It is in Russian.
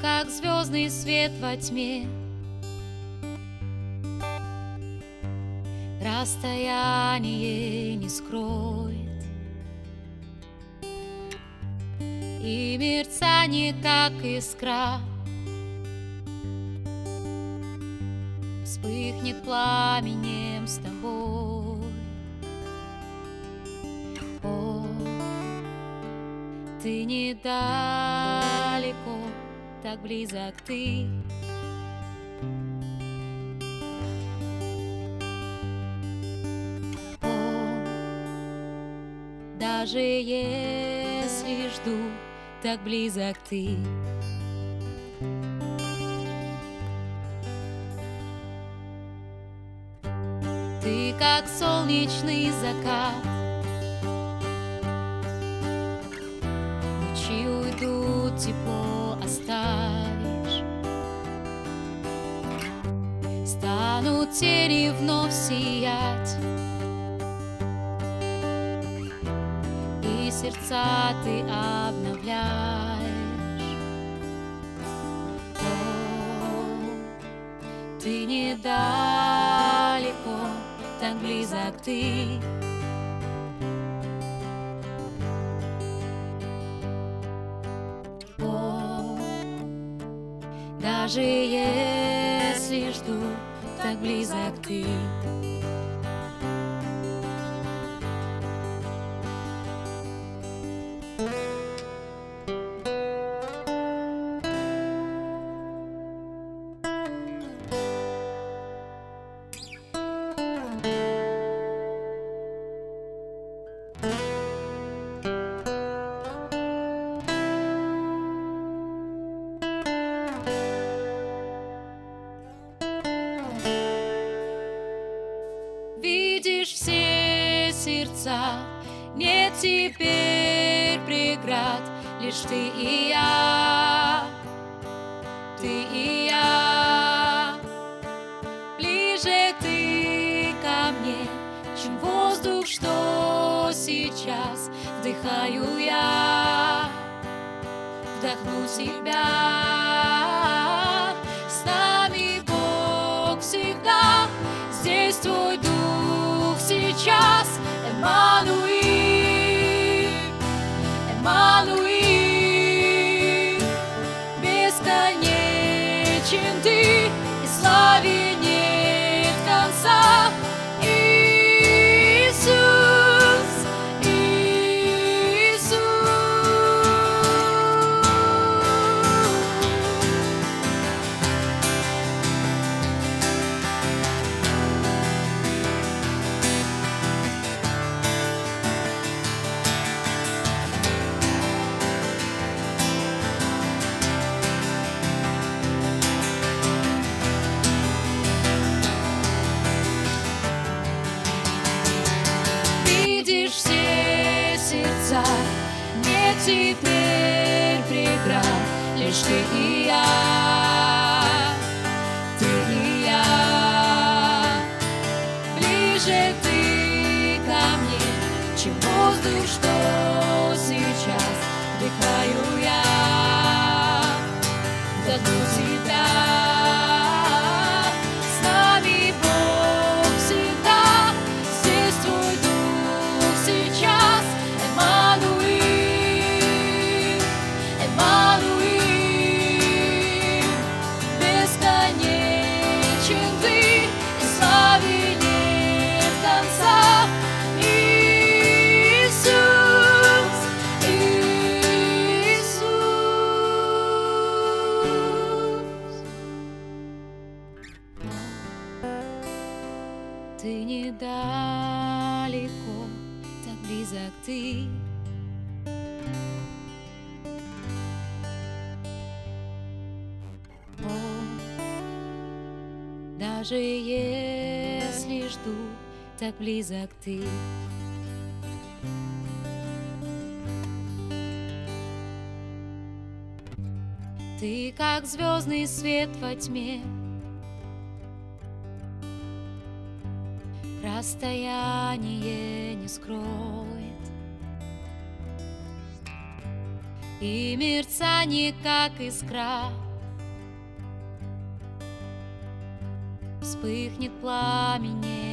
как звездный свет во тьме. Расстояние не скроет. И мерцание, как искра Вспыхнет пламенем с тобой. О, ты недалеко, так близок ты Даже если жду, так близок ты. Ты как солнечный закат, Станут тени вновь сиять. сердца ты обновляешь. О, ты недалеко, так близок ты. О, даже если близок ты. Сердца, нет теперь преград, лишь ты и я, ты и я. Ближе ты ко мне, чем воздух, что сейчас вдыхаю я, вдохну себя. С нами Бог всегда, здесь твой сейчас, Эммануил, Эммануил, бесконечен ты, и славе теперь преград, лишь ты и я, ты я. Ближе ты ко мне, чем воздух, что Ты недалеко, так близок ты. О, даже если жду, так близок ты. Ты как звездный свет во тьме, расстояние не скроет. И мерцание, как искра, Вспыхнет пламенем.